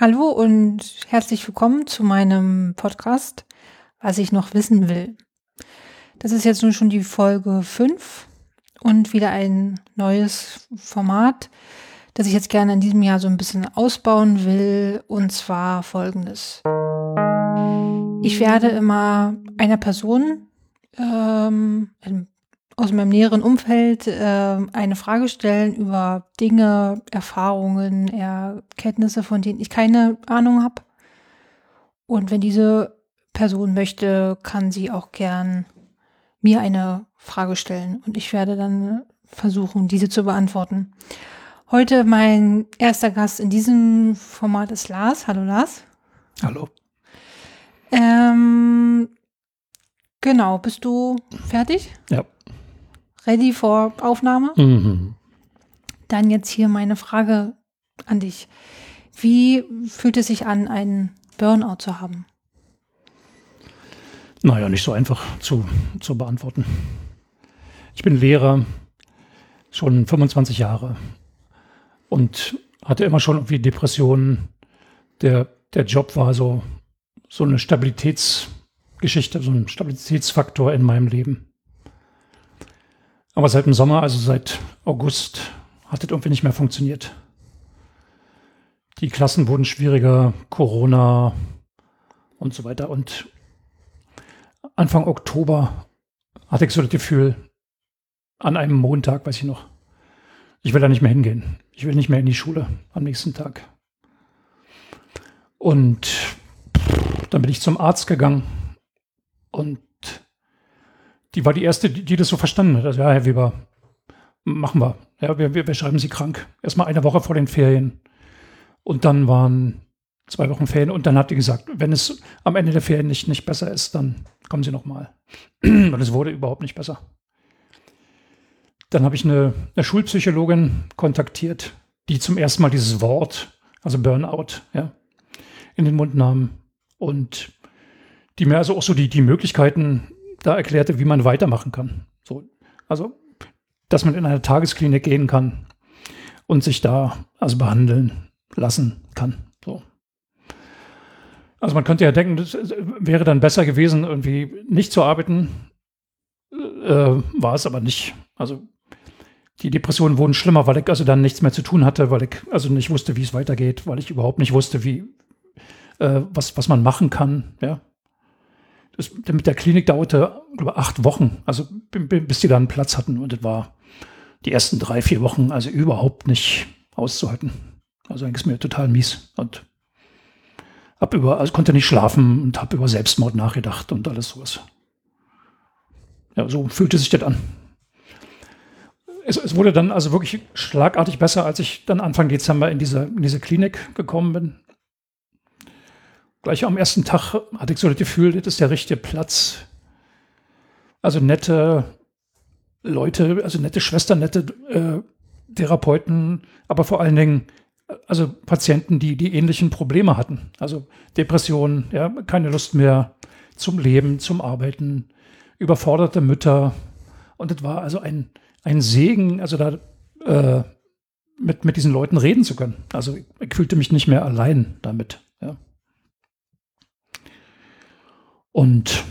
Hallo und herzlich willkommen zu meinem Podcast, was ich noch wissen will. Das ist jetzt nun schon die Folge 5 und wieder ein neues Format, das ich jetzt gerne in diesem Jahr so ein bisschen ausbauen will, und zwar folgendes. Ich werde immer einer Person ähm, aus meinem näheren Umfeld äh, eine Frage stellen über Dinge, Erfahrungen, Erkenntnisse, von denen ich keine Ahnung habe. Und wenn diese Person möchte, kann sie auch gern mir eine Frage stellen und ich werde dann versuchen, diese zu beantworten. Heute mein erster Gast in diesem Format ist Lars. Hallo Lars. Hallo. Ähm, genau, bist du fertig? Ja. Ready for Aufnahme? Mhm. Dann jetzt hier meine Frage an dich. Wie fühlt es sich an, einen Burnout zu haben? Naja, nicht so einfach zu, zu beantworten. Ich bin Lehrer, schon 25 Jahre und hatte immer schon irgendwie Depressionen. Der, der Job war so, so eine Stabilitätsgeschichte, so ein Stabilitätsfaktor in meinem Leben. Aber seit dem Sommer, also seit August, hat es irgendwie nicht mehr funktioniert. Die Klassen wurden schwieriger, Corona und so weiter. Und Anfang Oktober hatte ich so das Gefühl, an einem Montag, weiß ich noch, ich will da nicht mehr hingehen. Ich will nicht mehr in die Schule am nächsten Tag. Und dann bin ich zum Arzt gegangen und die war die erste, die, die das so verstanden hat. Also, ja, Herr Weber, machen wir. Ja, wir, wir, wir schreiben Sie krank. Erstmal eine Woche vor den Ferien. Und dann waren zwei Wochen Ferien. Und dann hat die gesagt, wenn es am Ende der Ferien nicht, nicht besser ist, dann kommen Sie nochmal. Und es wurde überhaupt nicht besser. Dann habe ich eine, eine Schulpsychologin kontaktiert, die zum ersten Mal dieses Wort, also Burnout, ja, in den Mund nahm und die mir also auch so die, die Möglichkeiten da erklärte, wie man weitermachen kann. So, also, dass man in eine Tagesklinik gehen kann und sich da also behandeln lassen kann. So. Also man könnte ja denken, das wäre dann besser gewesen, irgendwie nicht zu arbeiten. Äh, war es aber nicht. Also die Depressionen wurden schlimmer, weil ich also dann nichts mehr zu tun hatte, weil ich also nicht wusste, wie es weitergeht, weil ich überhaupt nicht wusste, wie äh, was, was man machen kann. Ja. Das, mit der Klinik dauerte glaube acht Wochen, also bis die dann Platz hatten. Und das war die ersten drei, vier Wochen also überhaupt nicht auszuhalten. Also eigentlich ist mir total mies und hab über, also konnte nicht schlafen und habe über Selbstmord nachgedacht und alles sowas. Ja, so fühlte sich das an es, es, wurde dann also wirklich schlagartig besser, als ich dann Anfang Dezember in diese, in diese Klinik gekommen bin. Gleich am ersten Tag hatte ich so das Gefühl, das ist der richtige Platz. Also nette Leute, also nette Schwestern, nette äh, Therapeuten, aber vor allen Dingen also Patienten, die die ähnlichen Probleme hatten. Also Depressionen, ja, keine Lust mehr zum Leben, zum Arbeiten, überforderte Mütter. Und das war also ein, ein Segen, also da äh, mit, mit diesen Leuten reden zu können. Also ich, ich fühlte mich nicht mehr allein damit. Ja. Und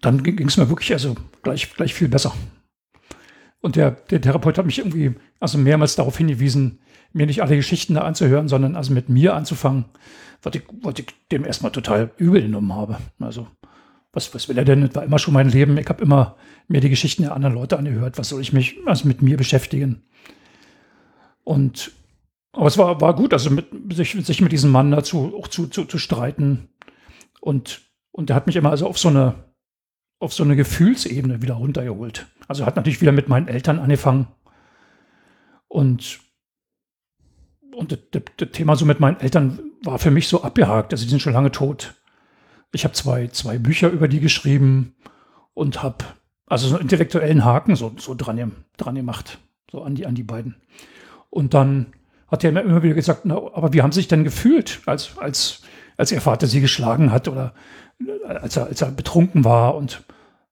dann ging es mir wirklich also gleich, gleich viel besser. Und der, der Therapeut hat mich irgendwie also mehrmals darauf hingewiesen, mir nicht alle Geschichten da anzuhören, sondern also mit mir anzufangen, was ich, was ich dem erstmal total übel genommen habe. Also was, was will er denn? Das war immer schon mein Leben. Ich habe immer mir die Geschichten der anderen Leute angehört. Was soll ich mich also mit mir beschäftigen? Und aber es war, war gut, also mit, sich, sich mit diesem Mann dazu auch zu, zu, zu streiten. Und, und er hat mich immer also auf so eine, auf so eine Gefühlsebene wieder runtergeholt. Also hat natürlich wieder mit meinen Eltern angefangen. Und, und das, das, das Thema so mit meinen Eltern war für mich so abgehakt. Also die sind schon lange tot ich habe zwei, zwei Bücher über die geschrieben und habe also so einen intellektuellen Haken so, so dran, dran gemacht, so an die, an die beiden. Und dann hat er mir immer wieder gesagt, na, aber wie haben Sie sich denn gefühlt, als, als, als Ihr Vater Sie geschlagen hat oder als er, als er betrunken war und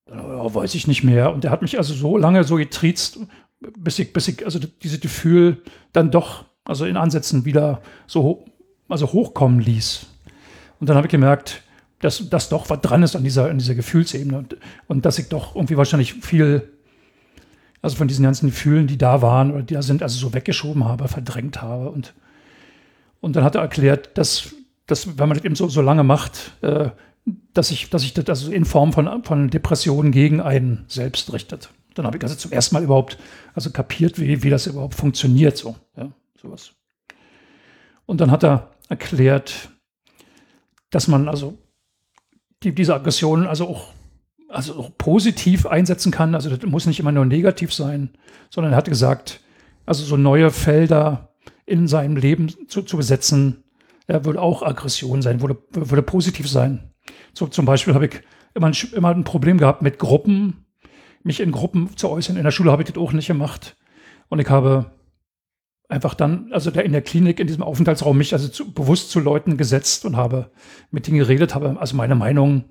ja, weiß ich nicht mehr. Und er hat mich also so lange so getriezt, bis ich, bis ich also dieses Gefühl dann doch, also in Ansätzen wieder so also hochkommen ließ. Und dann habe ich gemerkt, dass, dass doch was dran ist an dieser, an dieser Gefühlsebene und, und dass ich doch irgendwie wahrscheinlich viel, also von diesen ganzen Gefühlen, die da waren oder die da sind, also so weggeschoben habe, verdrängt habe. Und, und dann hat er erklärt, dass, dass wenn man das eben so, so lange macht, äh, dass sich dass ich das also in Form von, von Depressionen gegen einen selbst richtet. Dann habe ich also zum ersten Mal überhaupt also kapiert, wie, wie das überhaupt funktioniert, so, ja, sowas. Und dann hat er erklärt, dass man also die, diese Aggressionen also auch, also auch positiv einsetzen kann. Also das muss nicht immer nur negativ sein, sondern er hat gesagt, also so neue Felder in seinem Leben zu, zu besetzen, ja, würde auch Aggression sein, würde, würde positiv sein. So zum Beispiel habe ich immer ein, immer ein Problem gehabt mit Gruppen, mich in Gruppen zu äußern. In der Schule habe ich das auch nicht gemacht. Und ich habe einfach dann, also der in der Klinik, in diesem Aufenthaltsraum, mich also zu, bewusst zu Leuten gesetzt und habe mit denen geredet, habe also meine Meinung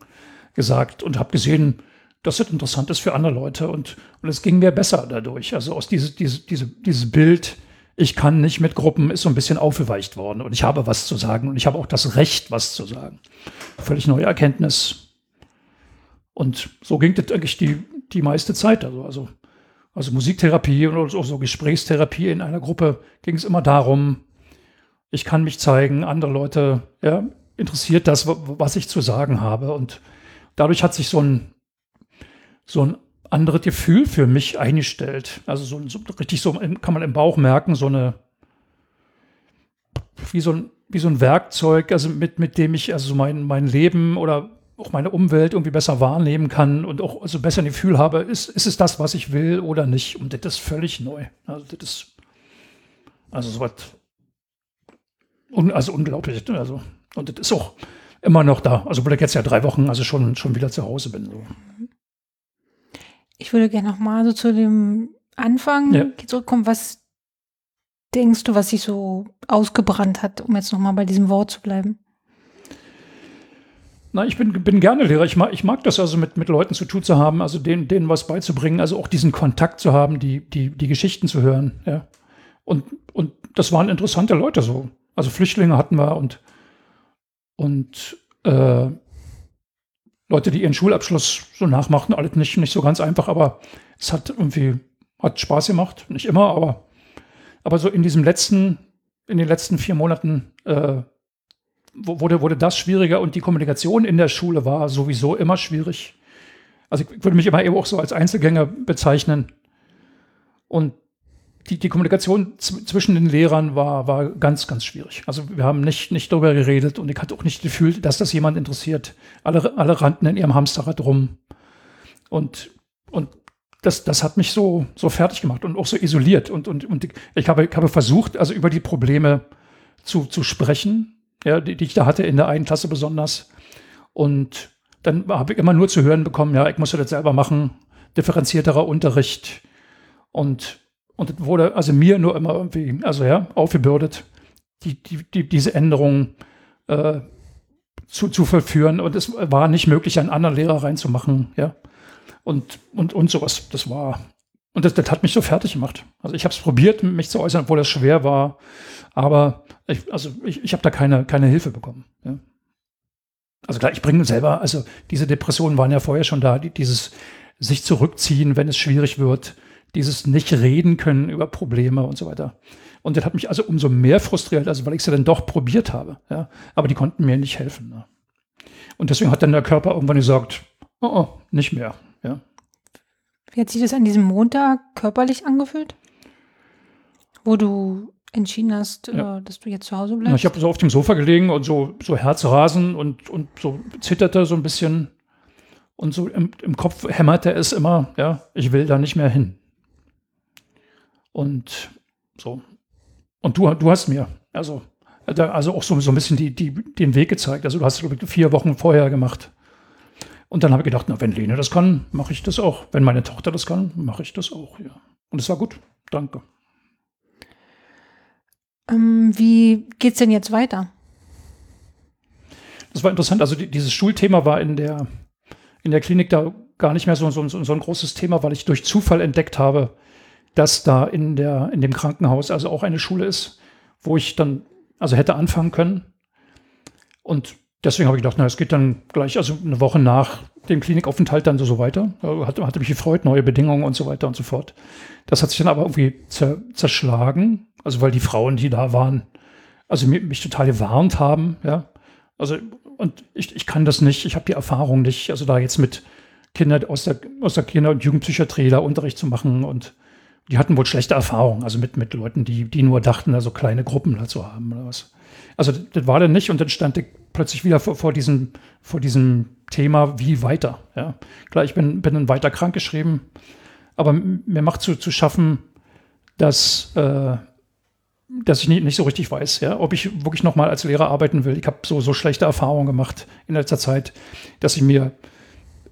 gesagt und habe gesehen, dass das interessant ist für andere Leute. Und, und es ging mir besser dadurch. Also aus dieses, dieses, diese, dieses Bild, ich kann nicht mit Gruppen, ist so ein bisschen aufgeweicht worden. Und ich habe was zu sagen und ich habe auch das Recht, was zu sagen. Völlig neue Erkenntnis. Und so ging das eigentlich die, die meiste Zeit. Also, also, also Musiktherapie und auch so Gesprächstherapie in einer Gruppe ging es immer darum, ich kann mich zeigen, andere Leute, ja, interessiert das, was ich zu sagen habe. Und dadurch hat sich so ein, so ein anderes Gefühl für mich eingestellt. Also so, so richtig so kann man im Bauch merken, so eine, wie so ein, wie so ein Werkzeug, also mit, mit dem ich also mein, mein Leben oder auch meine Umwelt irgendwie besser wahrnehmen kann und auch also besser ein Gefühl habe, ist, ist es das, was ich will oder nicht? Und das ist völlig neu. Also das ist also so was un, also unglaublich. Also, und das ist auch immer noch da. Also weil ich jetzt ja drei Wochen also schon, schon wieder zu Hause bin. So. Ich würde gerne noch mal so zu dem Anfang ja. zurückkommen. Was denkst du, was sich so ausgebrannt hat, um jetzt noch mal bei diesem Wort zu bleiben? Na, ich bin, bin gerne Lehrer. Ich mag, ich mag das also mit, mit Leuten zu tun zu haben, also denen, denen was beizubringen, also auch diesen Kontakt zu haben, die, die, die Geschichten zu hören. Ja. Und, und das waren interessante Leute so. Also Flüchtlinge hatten wir und, und äh, Leute, die ihren Schulabschluss so nachmachten, alles nicht, nicht so ganz einfach, aber es hat irgendwie, hat Spaß gemacht. Nicht immer, aber, aber so in diesem letzten, in den letzten vier Monaten äh, wurde, wurde das schwieriger und die Kommunikation in der Schule war sowieso immer schwierig. Also ich würde mich immer eben auch so als Einzelgänger bezeichnen. Und die, die Kommunikation zwischen den Lehrern war, war ganz, ganz schwierig. Also wir haben nicht, nicht darüber geredet und ich hatte auch nicht gefühlt, dass das jemand interessiert. Alle, alle rannten in ihrem Hamsterrad rum. Und, und das, das hat mich so, so fertig gemacht und auch so isoliert. Und, und, und ich habe, ich habe versucht, also über die Probleme zu, zu sprechen, ja, die, die ich da hatte in der einen Klasse besonders. Und dann habe ich immer nur zu hören bekommen, ja, ich muss das selber machen, differenzierterer Unterricht. Und, und das wurde also mir nur immer irgendwie, also ja, aufgebürdet, die, die, die, diese Änderungen äh, zu, zu vollführen. Und es war nicht möglich, einen anderen Lehrer reinzumachen, ja. Und, und, und sowas. Das war, und das, das hat mich so fertig gemacht. Also ich habe es probiert, mich zu äußern, obwohl das schwer war. Aber ich, also ich, ich habe da keine, keine Hilfe bekommen. Ja. Also klar, ich bringe selber, also diese Depressionen waren ja vorher schon da, die, dieses sich zurückziehen, wenn es schwierig wird, dieses nicht reden können über Probleme und so weiter. Und das hat mich also umso mehr frustriert, also weil ich es ja dann doch probiert habe. Ja. Aber die konnten mir nicht helfen. Ne. Und deswegen hat dann der Körper irgendwann gesagt, oh, oh nicht mehr. Ja. Wie hat sich das an diesem Montag körperlich angefühlt? Wo du entschieden hast, ja. äh, dass du jetzt zu Hause bleibst? ich habe so auf dem Sofa gelegen und so, so Herzrasen und, und so zitterte so ein bisschen. Und so im, im Kopf hämmerte es immer, ja, ich will da nicht mehr hin. Und so. Und du, du hast mir, also, also auch so, so ein bisschen die, die, den Weg gezeigt. Also du hast es vier Wochen vorher gemacht. Und dann habe ich gedacht, na, wenn Lene das kann, mache ich das auch. Wenn meine Tochter das kann, mache ich das auch, ja. Und es war gut. Danke. Ähm, wie geht's denn jetzt weiter? Das war interessant. Also die, dieses Schulthema war in der, in der Klinik da gar nicht mehr so, so, so ein großes Thema, weil ich durch Zufall entdeckt habe, dass da in, der, in dem Krankenhaus also auch eine Schule ist, wo ich dann also hätte anfangen können. Und deswegen habe ich gedacht, na, es geht dann gleich, also eine Woche nach dem Klinikaufenthalt dann so, so weiter. Hat, hatte mich gefreut, neue Bedingungen und so weiter und so fort. Das hat sich dann aber irgendwie zer, zerschlagen, also weil die Frauen, die da waren, also mich, mich total gewarnt haben, ja. Also, und ich, ich kann das nicht, ich habe die Erfahrung nicht, also da jetzt mit Kindern aus der, aus der Kinder- und Jugendpsychiatrie da Unterricht zu machen und die hatten wohl schlechte Erfahrungen, also mit, mit Leuten, die, die nur dachten, also kleine Gruppen dazu haben oder was. Also das war dann nicht und dann stand ich plötzlich wieder vor, vor, diesem, vor diesem Thema, wie weiter. Ja. Klar, ich bin, bin dann weiter krank geschrieben, aber mir macht zu, zu schaffen, dass, äh, dass ich nicht, nicht so richtig weiß, ja, ob ich wirklich nochmal als Lehrer arbeiten will. Ich habe so, so schlechte Erfahrungen gemacht in letzter Zeit, dass ich mir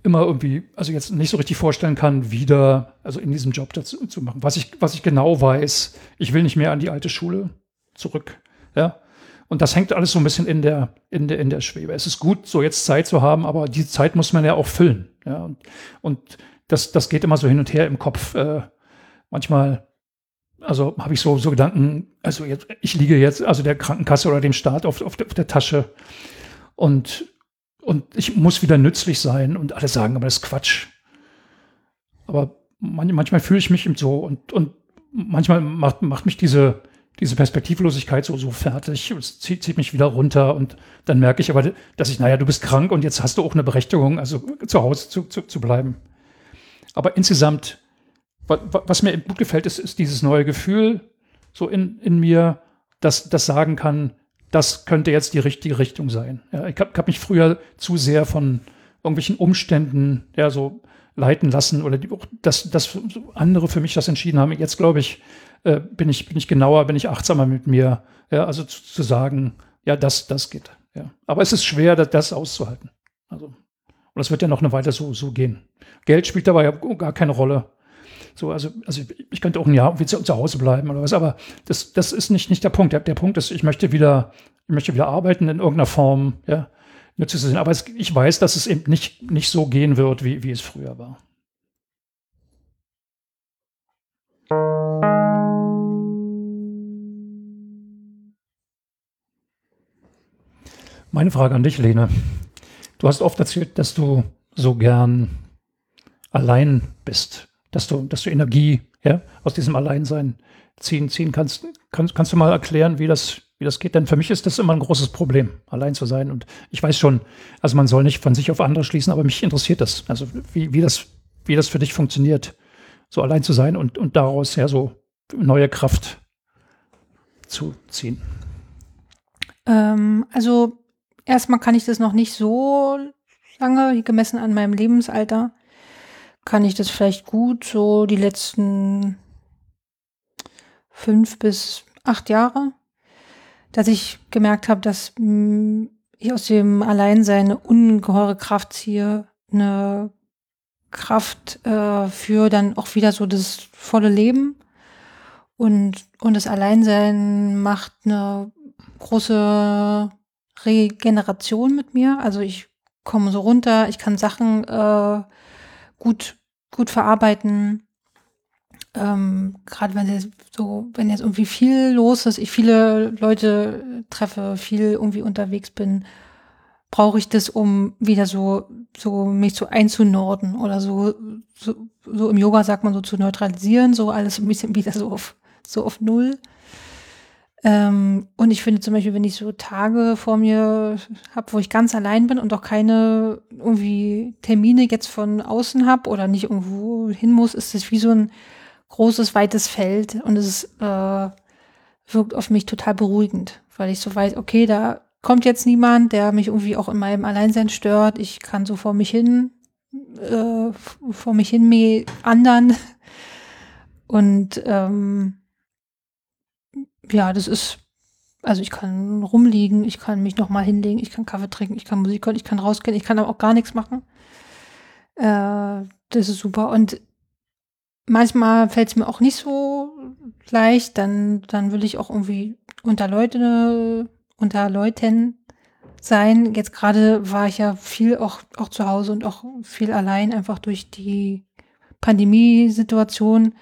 immer irgendwie, also jetzt nicht so richtig vorstellen kann, wieder, also in diesem Job dazu zu machen. Was ich, was ich genau weiß, ich will nicht mehr an die alte Schule zurück. Ja. Und das hängt alles so ein bisschen in der, in der, in der Schwebe. Es ist gut, so jetzt Zeit zu haben, aber die Zeit muss man ja auch füllen. Ja. Und, und das, das geht immer so hin und her im Kopf. Äh, manchmal, also habe ich so, so Gedanken, also jetzt, ich liege jetzt, also der Krankenkasse oder dem Staat auf, auf, auf der Tasche und und ich muss wieder nützlich sein und alle sagen, aber das ist Quatsch. Aber man, manchmal fühle ich mich so und, und manchmal macht, macht mich diese, diese Perspektivlosigkeit so, so fertig. Es zieht, zieht mich wieder runter und dann merke ich aber, dass ich, naja, du bist krank und jetzt hast du auch eine Berechtigung, also zu Hause zu, zu, zu bleiben. Aber insgesamt, was, was mir gut gefällt, ist, ist dieses neue Gefühl so in, in mir, dass das sagen kann, das könnte jetzt die richtige Richtung sein. Ja, ich habe hab mich früher zu sehr von irgendwelchen Umständen ja, so leiten lassen oder die, dass, dass andere für mich das entschieden haben. Jetzt glaube ich, äh, bin ich, bin ich genauer, bin ich achtsamer mit mir. Ja, also zu, zu sagen, ja, das, das geht. Ja. Aber es ist schwer, das, das auszuhalten. Also, und das wird ja noch eine Weile so, so gehen. Geld spielt dabei gar keine Rolle. So, also, also ich könnte auch ein Jahr zu, zu Hause bleiben oder was, aber das, das ist nicht, nicht der Punkt. Der, der Punkt ist, ich möchte wieder, ich möchte wieder arbeiten in irgendeiner Form, ja, nützlich zu sein. Aber es, ich weiß, dass es eben nicht, nicht so gehen wird, wie, wie es früher war. Meine Frage an dich, Lene. Du hast oft erzählt, dass du so gern allein bist dass du, dass du Energie ja, aus diesem Alleinsein ziehen, ziehen kannst. kannst. Kannst du mal erklären, wie das, wie das geht? Denn für mich ist das immer ein großes Problem, allein zu sein. Und ich weiß schon, also man soll nicht von sich auf andere schließen, aber mich interessiert das. Also wie, wie, das, wie das für dich funktioniert, so allein zu sein und, und daraus ja so neue Kraft zu ziehen. Ähm, also erstmal kann ich das noch nicht so lange gemessen an meinem Lebensalter kann ich das vielleicht gut, so die letzten fünf bis acht Jahre, dass ich gemerkt habe, dass hm, ich aus dem Alleinsein eine ungeheure Kraft ziehe, eine Kraft äh, für dann auch wieder so das volle Leben. Und, und das Alleinsein macht eine große Regeneration mit mir. Also ich komme so runter, ich kann Sachen äh, gut, gut verarbeiten. Ähm, Gerade wenn jetzt so, wenn jetzt irgendwie viel los ist, ich viele Leute treffe, viel irgendwie unterwegs bin, brauche ich das, um wieder so, so mich so einzunorden oder so, so, so im Yoga sagt man so zu neutralisieren, so alles ein bisschen wieder so auf, so auf Null. Ähm, und ich finde zum Beispiel, wenn ich so Tage vor mir habe, wo ich ganz allein bin und auch keine irgendwie Termine jetzt von außen habe oder nicht irgendwo hin muss, ist es wie so ein großes, weites Feld und es äh, wirkt auf mich total beruhigend, weil ich so weiß, okay, da kommt jetzt niemand, der mich irgendwie auch in meinem Alleinsein stört. Ich kann so vor mich hin, äh, vor mich hin anderen und ähm, ja, das ist, also ich kann rumliegen, ich kann mich nochmal hinlegen, ich kann Kaffee trinken, ich kann Musik hören, ich kann rausgehen, ich kann aber auch gar nichts machen. Äh, das ist super. Und manchmal fällt es mir auch nicht so leicht, dann, dann will ich auch irgendwie unter Leute, unter Leuten sein. Jetzt gerade war ich ja viel auch, auch zu Hause und auch viel allein, einfach durch die Pandemiesituation.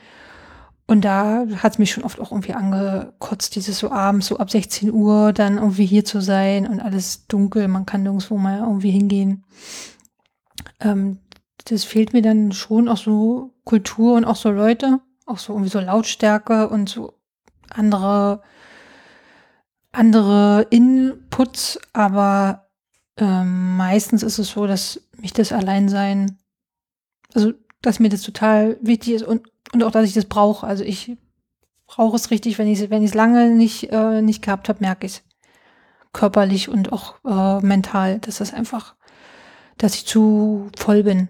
Und da hat es mich schon oft auch irgendwie angekotzt, dieses so abends, so ab 16 Uhr dann irgendwie hier zu sein und alles dunkel, man kann nirgendwo mal irgendwie hingehen. Ähm, das fehlt mir dann schon auch so Kultur und auch so Leute, auch so irgendwie so Lautstärke und so andere, andere Inputs, aber ähm, meistens ist es so, dass mich das Alleinsein, also dass mir das total wichtig ist und, und auch, dass ich das brauche. Also ich brauche es richtig, wenn ich es wenn lange nicht, äh, nicht gehabt habe, merke ich es. Körperlich und auch äh, mental. Das ist einfach, dass ich zu voll bin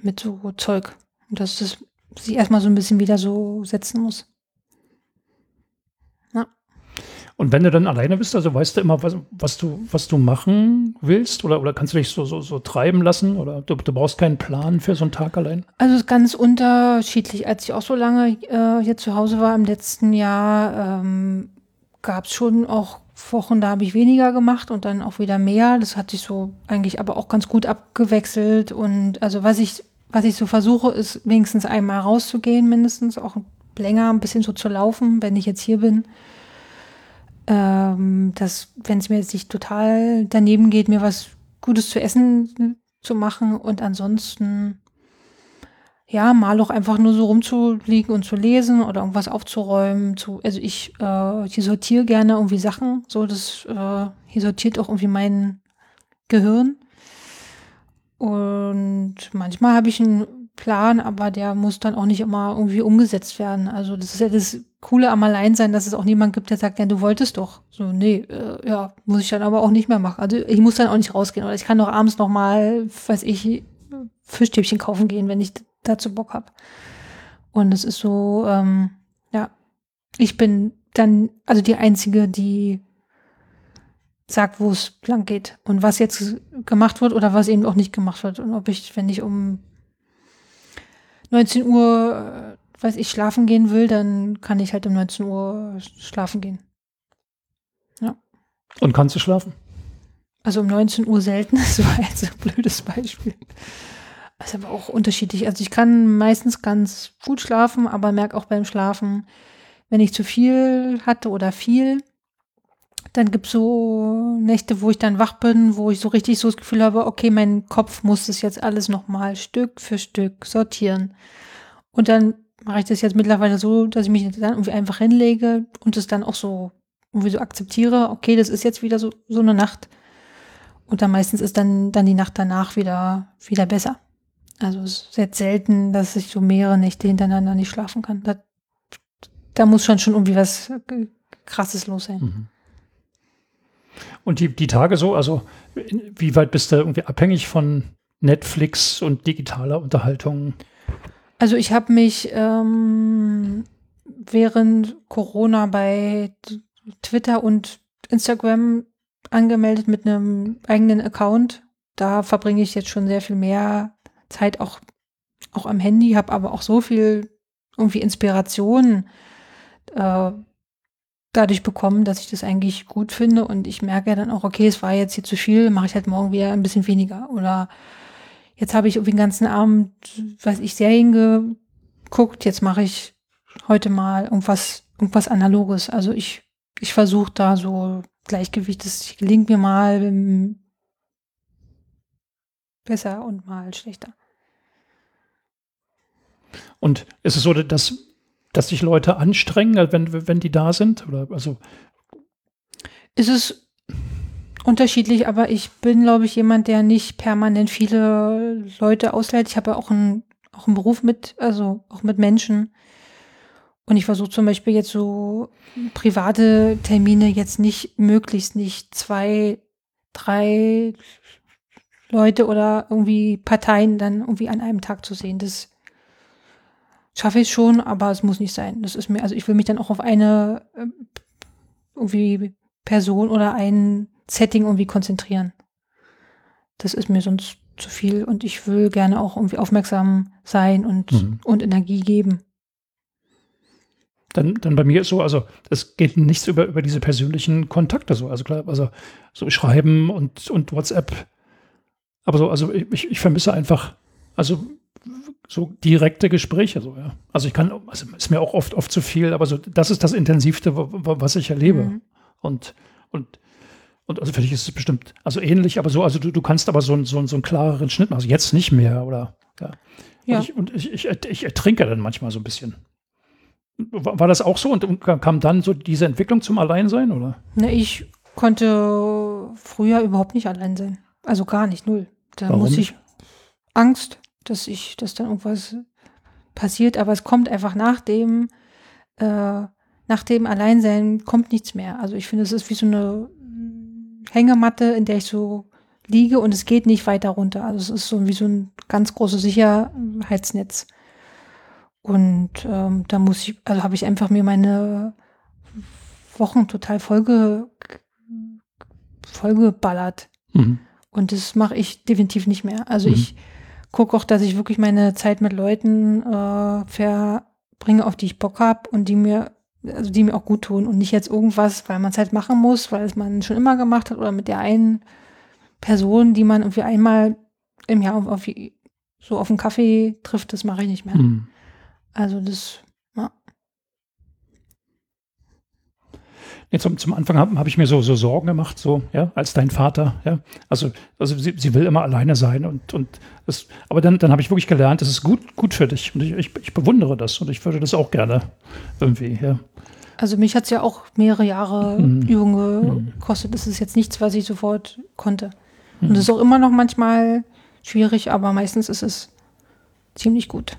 mit so Zeug. Und dass das sich erstmal so ein bisschen wieder so setzen muss. Und wenn du dann alleine bist, also weißt du immer, was, was du, was du machen willst? Oder, oder kannst du dich so, so, so treiben lassen? Oder du, du brauchst keinen Plan für so einen Tag allein? Also es ist ganz unterschiedlich. Als ich auch so lange äh, hier zu Hause war im letzten Jahr, ähm, gab es schon auch Wochen, da habe ich weniger gemacht und dann auch wieder mehr. Das hat sich so eigentlich aber auch ganz gut abgewechselt. Und also was ich, was ich so versuche, ist wenigstens einmal rauszugehen, mindestens auch länger ein bisschen so zu laufen, wenn ich jetzt hier bin ähm, dass, wenn es mir jetzt nicht total daneben geht, mir was Gutes zu essen zu machen und ansonsten ja, mal auch einfach nur so rumzuliegen und zu lesen oder irgendwas aufzuräumen. Zu, also ich, äh, ich sortiere gerne irgendwie Sachen, so das äh, hier sortiert auch irgendwie mein Gehirn. Und manchmal habe ich einen Plan, aber der muss dann auch nicht immer irgendwie umgesetzt werden. Also das ist ja das Coole am Alleinsein, dass es auch niemand gibt, der sagt, ja, du wolltest doch. So, nee, äh, ja, muss ich dann aber auch nicht mehr machen. Also ich muss dann auch nicht rausgehen. Oder ich kann doch abends noch mal, weiß ich, Fischstäbchen kaufen gehen, wenn ich dazu Bock habe. Und es ist so, ähm, ja, ich bin dann also die Einzige, die sagt, wo es lang geht und was jetzt gemacht wird oder was eben auch nicht gemacht wird. Und ob ich, wenn ich um 19 Uhr weiß ich, schlafen gehen will, dann kann ich halt um 19 Uhr schlafen gehen. Ja. Und kannst du schlafen? Also um 19 Uhr selten, das war jetzt ein blödes Beispiel. Das ist aber auch unterschiedlich. Also ich kann meistens ganz gut schlafen, aber merke auch beim Schlafen, wenn ich zu viel hatte oder viel, dann gibt es so Nächte, wo ich dann wach bin, wo ich so richtig so das Gefühl habe, okay, mein Kopf muss das jetzt alles nochmal Stück für Stück sortieren. Und dann mache ich das jetzt mittlerweile so, dass ich mich dann irgendwie einfach hinlege und es dann auch so irgendwie so akzeptiere, okay, das ist jetzt wieder so, so eine Nacht. Und dann meistens ist dann, dann die Nacht danach wieder, wieder besser. Also es ist jetzt selten, dass ich so mehrere Nächte hintereinander nicht schlafen kann. Da, da muss schon schon irgendwie was krasses los sein. Mhm. Und die, die Tage so, also wie weit bist du irgendwie abhängig von Netflix und digitaler Unterhaltung? Also ich habe mich ähm, während Corona bei Twitter und Instagram angemeldet mit einem eigenen Account. Da verbringe ich jetzt schon sehr viel mehr Zeit auch, auch am Handy, habe aber auch so viel irgendwie Inspiration äh, dadurch bekommen, dass ich das eigentlich gut finde und ich merke dann auch, okay, es war jetzt hier zu viel, mache ich halt morgen wieder ein bisschen weniger oder jetzt habe ich irgendwie den ganzen Abend, weiß ich, Serien geguckt, jetzt mache ich heute mal irgendwas, irgendwas Analoges. Also ich, ich versuche da so Gleichgewicht, das gelingt mir mal besser und mal schlechter. Und ist es so, dass, dass sich Leute anstrengen, wenn, wenn die da sind? Oder also ist es unterschiedlich, aber ich bin, glaube ich, jemand, der nicht permanent viele Leute ausleiht. Ich habe ja auch einen, auch einen Beruf mit, also auch mit Menschen. Und ich versuche zum Beispiel jetzt so private Termine jetzt nicht, möglichst nicht zwei, drei Leute oder irgendwie Parteien dann irgendwie an einem Tag zu sehen. Das schaffe ich schon, aber es muss nicht sein. Das ist mir, also ich will mich dann auch auf eine äh, irgendwie Person oder einen Setting irgendwie konzentrieren. Das ist mir sonst zu viel und ich will gerne auch irgendwie aufmerksam sein und, mhm. und Energie geben. Dann, dann bei mir ist so, also es geht nichts über, über diese persönlichen Kontakte so. Also klar, also so Schreiben und, und WhatsApp. Aber so, also ich, ich vermisse einfach, also so direkte Gespräche. So, ja. Also ich kann, also ist mir auch oft, oft zu viel, aber so, das ist das Intensivste, was ich erlebe. Mhm. Und, und, und also für dich ist es bestimmt, also ähnlich, aber so, also du, du kannst aber so, so, so einen klareren Schnitt machen. Also jetzt nicht mehr, oder? Ja. ja. Und, ich, und ich, ich, ich ertrinke dann manchmal so ein bisschen. War das auch so und kam dann so diese Entwicklung zum Alleinsein, oder? Ne, ich konnte früher überhaupt nicht allein sein. Also gar nicht, null. Da Warum muss ich Angst, dass ich, dass dann irgendwas passiert, aber es kommt einfach nach dem, äh, nach dem Alleinsein kommt nichts mehr. Also ich finde, es ist wie so eine Hängematte, in der ich so liege und es geht nicht weiter runter. Also es ist so wie so ein ganz großes Sicherheitsnetz. Und ähm, da muss ich, also habe ich einfach mir meine Wochen total vollge, vollgeballert. Mhm. Und das mache ich definitiv nicht mehr. Also mhm. ich gucke auch, dass ich wirklich meine Zeit mit Leuten äh, verbringe, auf die ich Bock habe und die mir, also die mir auch gut tun und nicht jetzt irgendwas, weil man es halt machen muss, weil es man schon immer gemacht hat oder mit der einen Person, die man irgendwie einmal im Jahr auf, auf so auf einen Kaffee trifft, das mache ich nicht mehr. Mhm. Also das Nee, zum, zum Anfang habe hab ich mir so, so Sorgen gemacht, so, ja, als dein Vater, ja. Also, also sie, sie will immer alleine sein und, und das, aber dann, dann habe ich wirklich gelernt, das ist gut, gut für dich. Und ich, ich, ich bewundere das und ich würde das auch gerne irgendwie, ja. Also mich hat es ja auch mehrere Jahre mhm. Übung mhm. gekostet. Das ist jetzt nichts, was ich sofort konnte. Mhm. Und es ist auch immer noch manchmal schwierig, aber meistens ist es ziemlich gut.